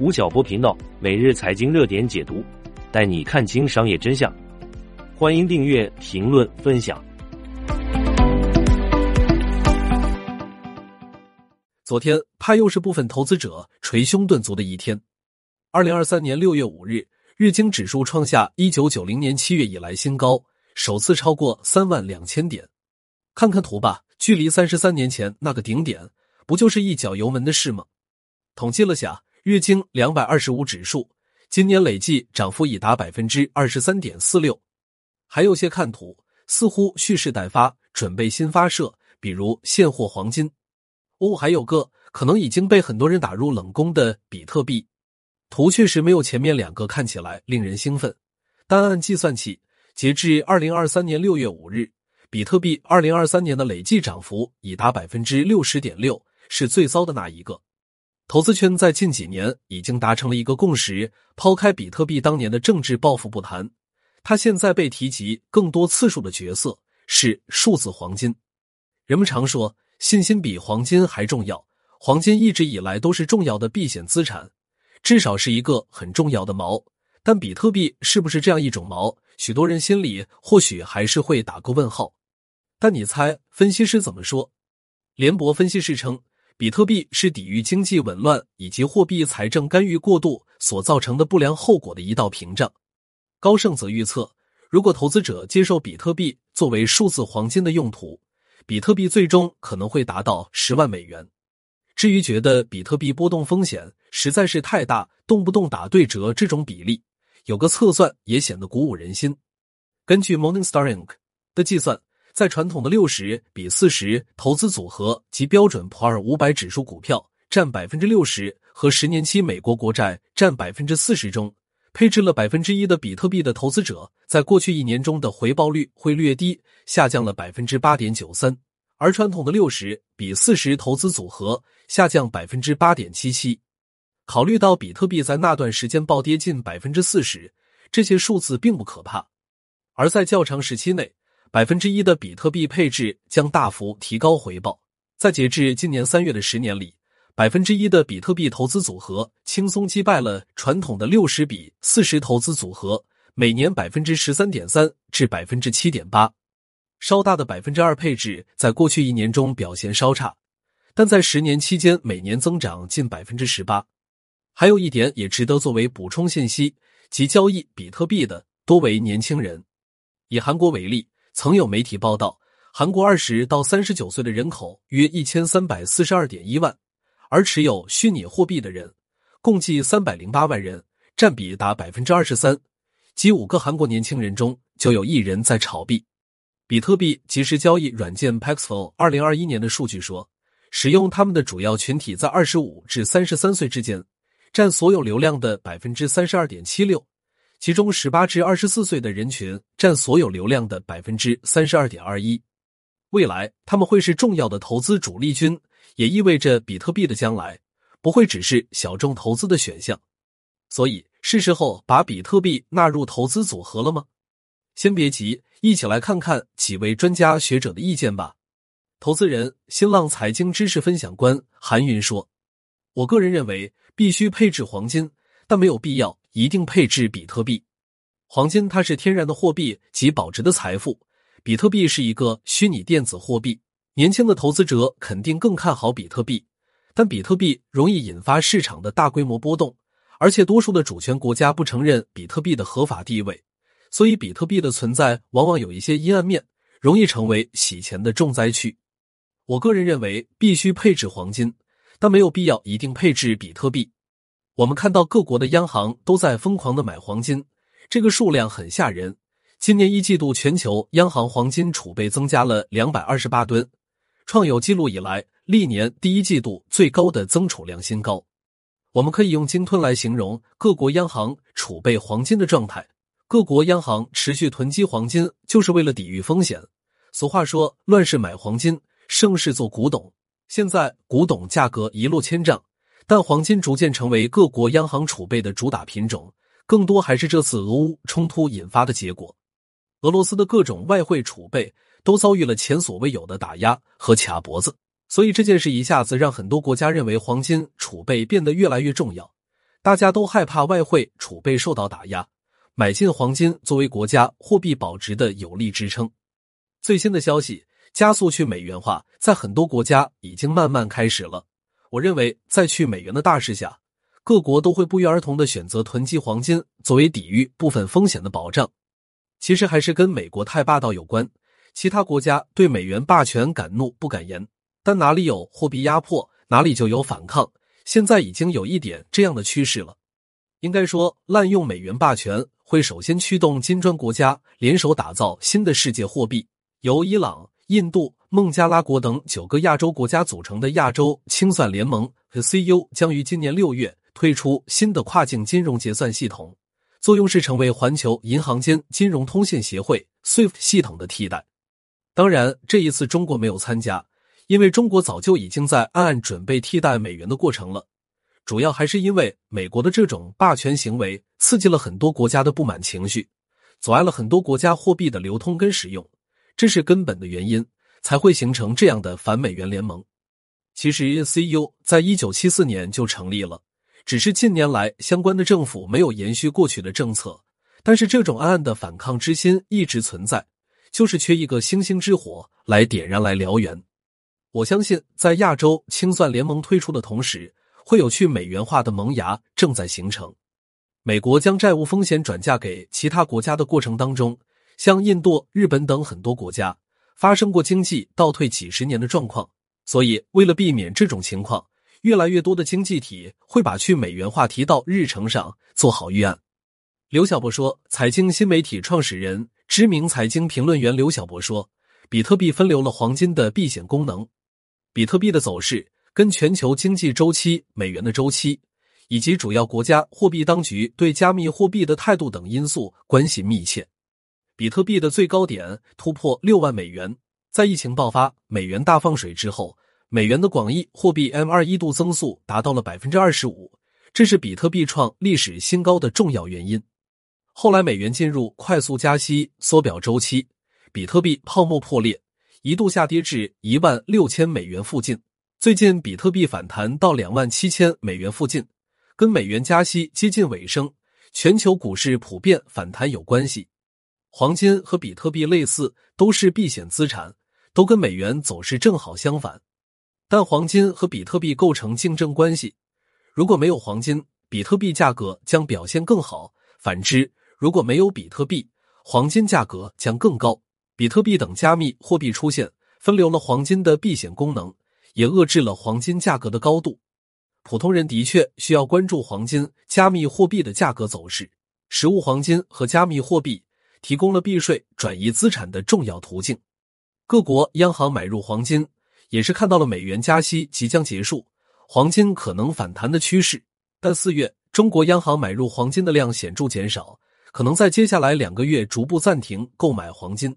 吴晓波频道每日财经热点解读，带你看清商业真相。欢迎订阅、评论、分享。昨天，怕又是部分投资者捶胸顿足的一天。二零二三年六月五日，日经指数创下一九九零年七月以来新高，首次超过三万两千点。看看图吧，距离三十三年前那个顶点，不就是一脚油门的事吗？统计了下，日经两百二十五指数今年累计涨幅已达百分之二十三点四六。还有些看图，似乎蓄势待发，准备新发射，比如现货黄金。哦，还有个可能已经被很多人打入冷宫的比特币，图确实没有前面两个看起来令人兴奋。单按计算起，截至二零二三年六月五日，比特币二零二三年的累计涨幅已达百分之六十点六，是最糟的那一个。投资圈在近几年已经达成了一个共识：抛开比特币当年的政治抱负不谈，它现在被提及更多次数的角色是数字黄金。人们常说。信心比黄金还重要。黄金一直以来都是重要的避险资产，至少是一个很重要的锚。但比特币是不是这样一种锚？许多人心里或许还是会打个问号。但你猜，分析师怎么说？联博分析师称，比特币是抵御经济紊乱以及货币财政干预过度所造成的不良后果的一道屏障。高盛则预测，如果投资者接受比特币作为数字黄金的用途。比特币最终可能会达到十万美元。至于觉得比特币波动风险实在是太大，动不动打对折这种比例，有个测算也显得鼓舞人心。根据 Morningstar Inc 的计算，在传统的六十比四十投资组合及标准普尔五百指数股票占百分之六十和十年期美国国债占百分之四十中，配置了百分之一的比特币的投资者，在过去一年中的回报率会略低。下降了百分之八点九三，而传统的六十比四十投资组合下降百分之八点七七。考虑到比特币在那段时间暴跌近百分之四十，这些数字并不可怕。而在较长时期内，百分之一的比特币配置将大幅提高回报。在截至今年三月的十年里，百分之一的比特币投资组合轻松击败了传统的六十比四十投资组合，每年百分之十三点三至百分之七点八。稍大的百分之二配置，在过去一年中表现稍差，但在十年期间每年增长近百分之十八。还有一点也值得作为补充信息，即交易比特币的多为年轻人。以韩国为例，曾有媒体报道，韩国二十到三十九岁的人口约一千三百四十二点一万，而持有虚拟货币的人共计三百零八万人，占比达百分之二十三，即五个韩国年轻人中就有一人在炒币。比特币即时交易软件 Paxful 二零二一年的数据说，使用他们的主要群体在二十五至三十三岁之间，占所有流量的百分之三十二点七六，其中十八至二十四岁的人群占所有流量的百分之三十二点二一。未来他们会是重要的投资主力军，也意味着比特币的将来不会只是小众投资的选项。所以，是时候把比特币纳入投资组合了吗？先别急。一起来看看几位专家学者的意见吧。投资人、新浪财经知识分享官韩云说：“我个人认为必须配置黄金，但没有必要一定配置比特币。黄金它是天然的货币及保值的财富，比特币是一个虚拟电子货币。年轻的投资者肯定更看好比特币，但比特币容易引发市场的大规模波动，而且多数的主权国家不承认比特币的合法地位。”所以，比特币的存在往往有一些阴暗面，容易成为洗钱的重灾区。我个人认为，必须配置黄金，但没有必要一定配置比特币。我们看到各国的央行都在疯狂的买黄金，这个数量很吓人。今年一季度，全球央行黄金储备增加了两百二十八吨，创有记录以来历年第一季度最高的增储量新高。我们可以用“鲸吞”来形容各国央行储备黄金的状态。各国央行持续囤积黄金，就是为了抵御风险。俗话说：“乱世买黄金，盛世做古董。”现在古董价格一落千丈，但黄金逐渐成为各国央行储备的主打品种，更多还是这次俄乌冲突引发的结果。俄罗斯的各种外汇储备都遭遇了前所未有的打压和卡脖子，所以这件事一下子让很多国家认为黄金储备变得越来越重要。大家都害怕外汇储备受到打压，买进黄金作为国家货币保值的有力支撑。最新的消息，加速去美元化，在很多国家已经慢慢开始了。我认为，在去美元的大势下，各国都会不约而同的选择囤积黄金，作为抵御部分风险的保障。其实还是跟美国太霸道有关，其他国家对美元霸权敢怒不敢言，但哪里有货币压迫，哪里就有反抗。现在已经有一点这样的趋势了。应该说，滥用美元霸权会首先驱动金砖国家联手打造新的世界货币，由伊朗、印度、孟加拉国等九个亚洲国家组成的亚洲清算联盟和 CU 将于今年六月推出新的跨境金融结算系统。作用是成为环球银行间金融通信协会 SWIFT 系统的替代。当然，这一次中国没有参加，因为中国早就已经在暗暗准备替代美元的过程了。主要还是因为美国的这种霸权行为刺激了很多国家的不满情绪，阻碍了很多国家货币的流通跟使用，这是根本的原因，才会形成这样的反美元联盟。其实，CU 在一九七四年就成立了。只是近年来相关的政府没有延续过去的政策，但是这种暗暗的反抗之心一直存在，就是缺一个星星之火来点燃来燎原。我相信，在亚洲清算联盟推出的同时，会有去美元化的萌芽正在形成。美国将债务风险转嫁给其他国家的过程当中，像印度、日本等很多国家发生过经济倒退几十年的状况，所以为了避免这种情况。越来越多的经济体会把去美元化提到日程上，做好预案。刘晓波说，财经新媒体创始人、知名财经评论员刘晓波说，比特币分流了黄金的避险功能。比特币的走势跟全球经济周期、美元的周期以及主要国家货币当局对加密货币的态度等因素关系密切。比特币的最高点突破六万美元，在疫情爆发、美元大放水之后。美元的广义货币 M 二一度增速达到了百分之二十五，这是比特币创历史新高的重要原因。后来美元进入快速加息缩表周期，比特币泡沫破裂，一度下跌至一万六千美元附近。最近比特币反弹到两万七千美元附近，跟美元加息接近尾声，全球股市普遍反弹有关系。黄金和比特币类似，都是避险资产，都跟美元走势正好相反。但黄金和比特币构成竞争关系，如果没有黄金，比特币价格将表现更好；反之，如果没有比特币，黄金价格将更高。比特币等加密货币出现，分流了黄金的避险功能，也遏制了黄金价格的高度。普通人的确需要关注黄金、加密货币的价格走势。实物黄金和加密货币提供了避税、转移资产的重要途径。各国央行买入黄金。也是看到了美元加息即将结束，黄金可能反弹的趋势。但四月中国央行买入黄金的量显著减少，可能在接下来两个月逐步暂停购买黄金。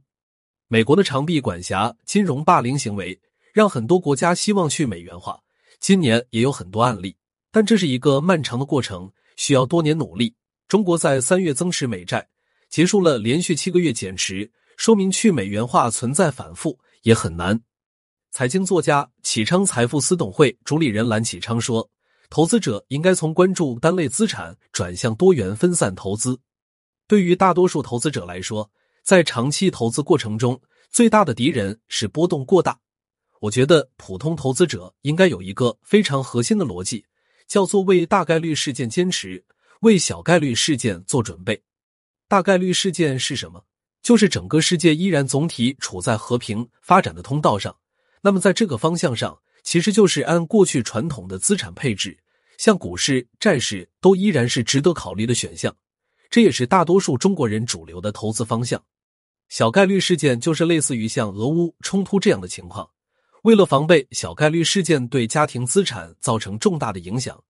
美国的长臂管辖、金融霸凌行为，让很多国家希望去美元化。今年也有很多案例，但这是一个漫长的过程，需要多年努力。中国在三月增持美债，结束了连续七个月减持，说明去美元化存在反复，也很难。财经作家启昌财富司董会主理人蓝启昌说：“投资者应该从关注单类资产转向多元分散投资。对于大多数投资者来说，在长期投资过程中，最大的敌人是波动过大。我觉得普通投资者应该有一个非常核心的逻辑，叫做为大概率事件坚持，为小概率事件做准备。大概率事件是什么？就是整个世界依然总体处在和平发展的通道上。”那么，在这个方向上，其实就是按过去传统的资产配置，像股市、债市都依然是值得考虑的选项。这也是大多数中国人主流的投资方向。小概率事件就是类似于像俄乌冲突这样的情况。为了防备小概率事件对家庭资产造成重大的影响，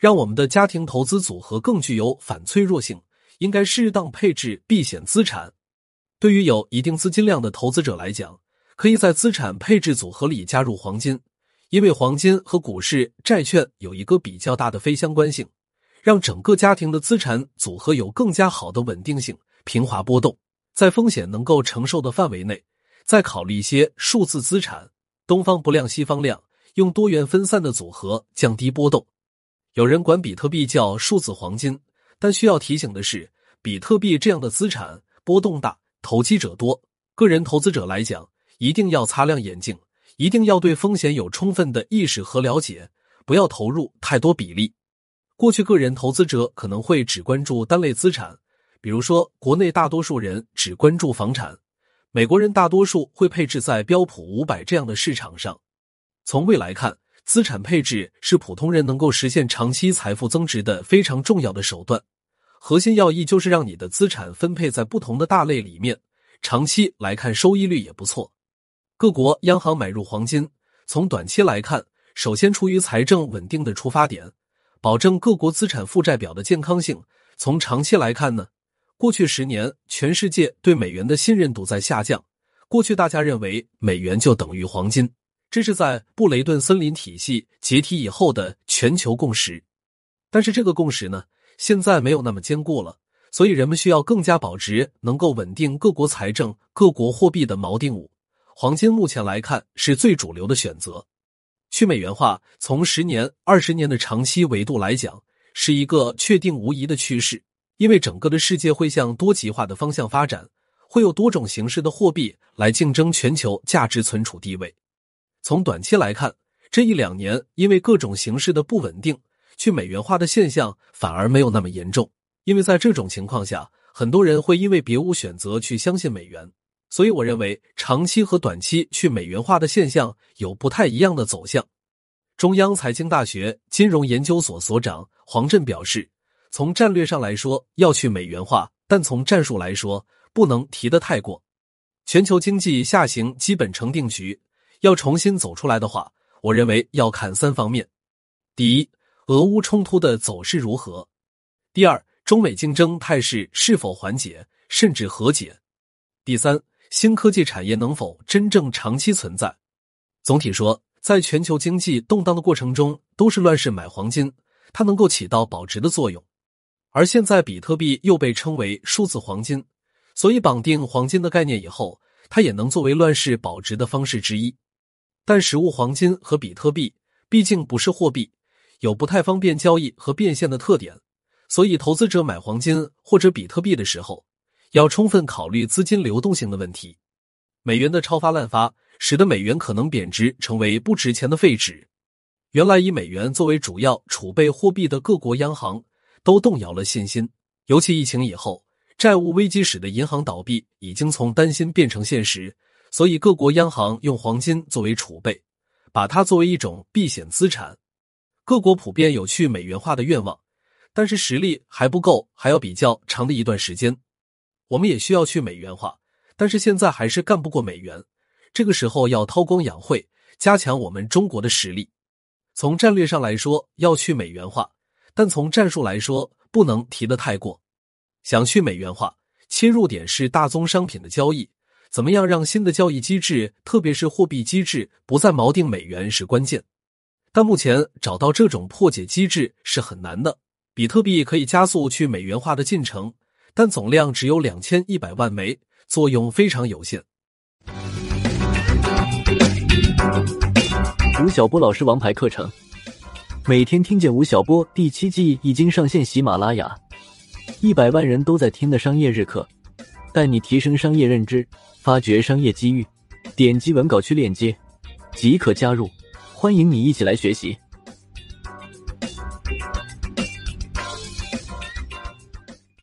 让我们的家庭投资组合更具有反脆弱性，应该适当配置避险资产。对于有一定资金量的投资者来讲。可以在资产配置组合里加入黄金，因为黄金和股市、债券有一个比较大的非相关性，让整个家庭的资产组合有更加好的稳定性、平滑波动，在风险能够承受的范围内，再考虑一些数字资产，东方不亮西方亮，用多元分散的组合降低波动。有人管比特币叫数字黄金，但需要提醒的是，比特币这样的资产波动大，投机者多。个人投资者来讲，一定要擦亮眼睛，一定要对风险有充分的意识和了解，不要投入太多比例。过去，个人投资者可能会只关注单类资产，比如说，国内大多数人只关注房产，美国人大多数会配置在标普五百这样的市场上。从未来看，资产配置是普通人能够实现长期财富增值的非常重要的手段。核心要义就是让你的资产分配在不同的大类里面，长期来看收益率也不错。各国央行买入黄金，从短期来看，首先出于财政稳定的出发点。保证各国资产负债表的健康性。从长期来看呢，过去十年全世界对美元的信任度在下降。过去大家认为美元就等于黄金，这是在布雷顿森林体系解体以后的全球共识。但是这个共识呢，现在没有那么坚固了，所以人们需要更加保值、能够稳定各国财政、各国货币的锚定物。黄金目前来看是最主流的选择。去美元化，从十年、二十年的长期维度来讲，是一个确定无疑的趋势。因为整个的世界会向多极化的方向发展，会有多种形式的货币来竞争全球价值存储地位。从短期来看，这一两年因为各种形式的不稳定，去美元化的现象反而没有那么严重。因为在这种情况下，很多人会因为别无选择去相信美元。所以，我认为长期和短期去美元化的现象有不太一样的走向。中央财经大学金融研究所所长黄振表示，从战略上来说要去美元化，但从战术来说不能提得太过。全球经济下行基本成定局，要重新走出来的话，我认为要看三方面：第一，俄乌冲突的走势如何；第二，中美竞争态势是否缓解甚至和解；第三。新科技产业能否真正长期存在？总体说，在全球经济动荡的过程中，都是乱世买黄金，它能够起到保值的作用。而现在，比特币又被称为数字黄金，所以绑定黄金的概念以后，它也能作为乱世保值的方式之一。但实物黄金和比特币毕竟不是货币，有不太方便交易和变现的特点，所以投资者买黄金或者比特币的时候。要充分考虑资金流动性的问题，美元的超发滥发使得美元可能贬值，成为不值钱的废纸。原来以美元作为主要储备货币的各国央行都动摇了信心，尤其疫情以后，债务危机使得银行倒闭已经从担心变成现实，所以各国央行用黄金作为储备，把它作为一种避险资产。各国普遍有去美元化的愿望，但是实力还不够，还要比较长的一段时间。我们也需要去美元化，但是现在还是干不过美元。这个时候要韬光养晦，加强我们中国的实力。从战略上来说要去美元化，但从战术来说不能提得太过。想去美元化，切入点是大宗商品的交易。怎么样让新的交易机制，特别是货币机制，不再锚定美元是关键。但目前找到这种破解机制是很难的。比特币可以加速去美元化的进程。但总量只有两千一百万枚，作用非常有限。吴晓波老师王牌课程，每天听见吴晓波第七季已经上线喜马拉雅，一百万人都在听的商业日课，带你提升商业认知，发掘商业机遇。点击文稿区链接即可加入，欢迎你一起来学习。